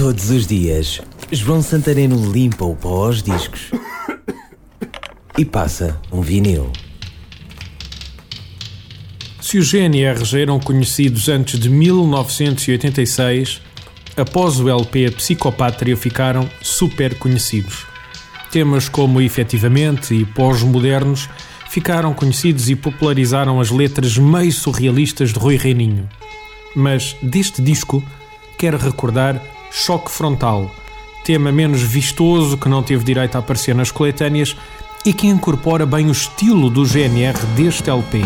Todos os dias, João Santareno limpa o pó aos discos e passa um vinil. Se os GNRs eram conhecidos antes de 1986, após o LP Psicopátria ficaram super conhecidos. Temas como Efetivamente e Pós-Modernos ficaram conhecidos e popularizaram as letras meio surrealistas de Rui Reininho. Mas deste disco, quero recordar Choque Frontal, tema menos vistoso que não teve direito a aparecer nas coletâneas e que incorpora bem o estilo do GNR deste LP.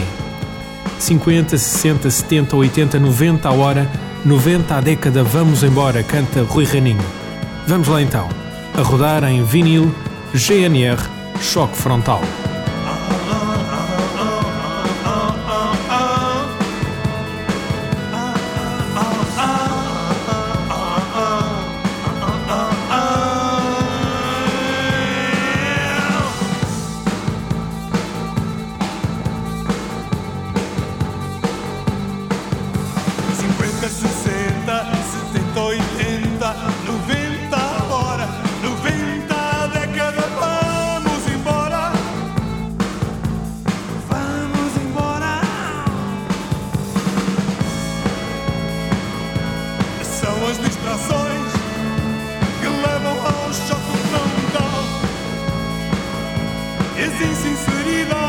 50, 60, 70, 80, 90 a hora, 90 a década, vamos embora, canta Rui Reininho. Vamos lá então, a rodar em vinil GNR Choque Frontal. E as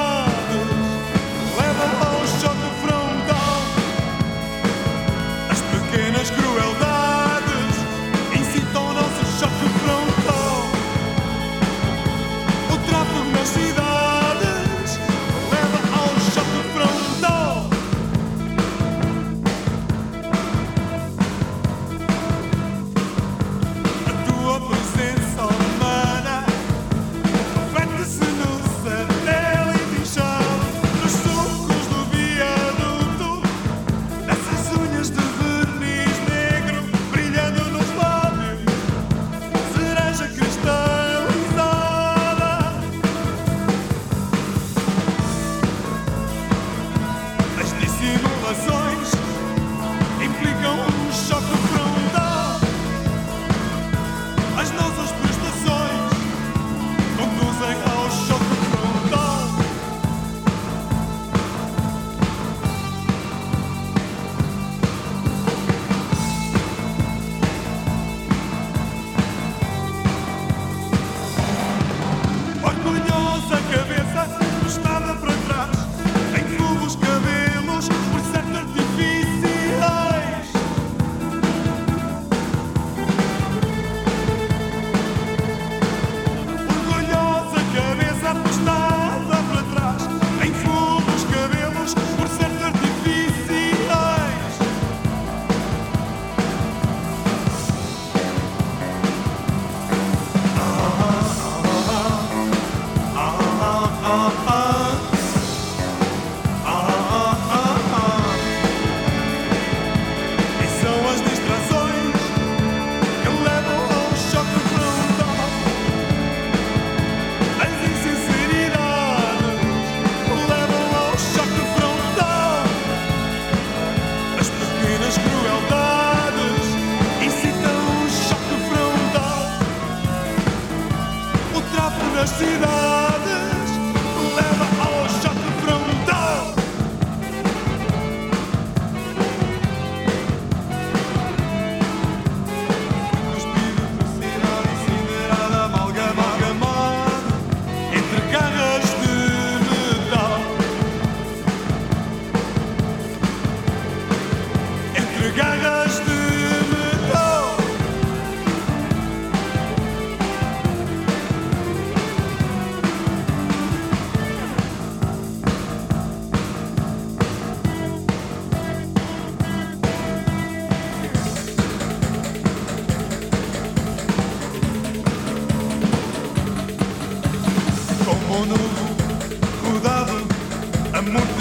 tráfego onu Hudavu Amut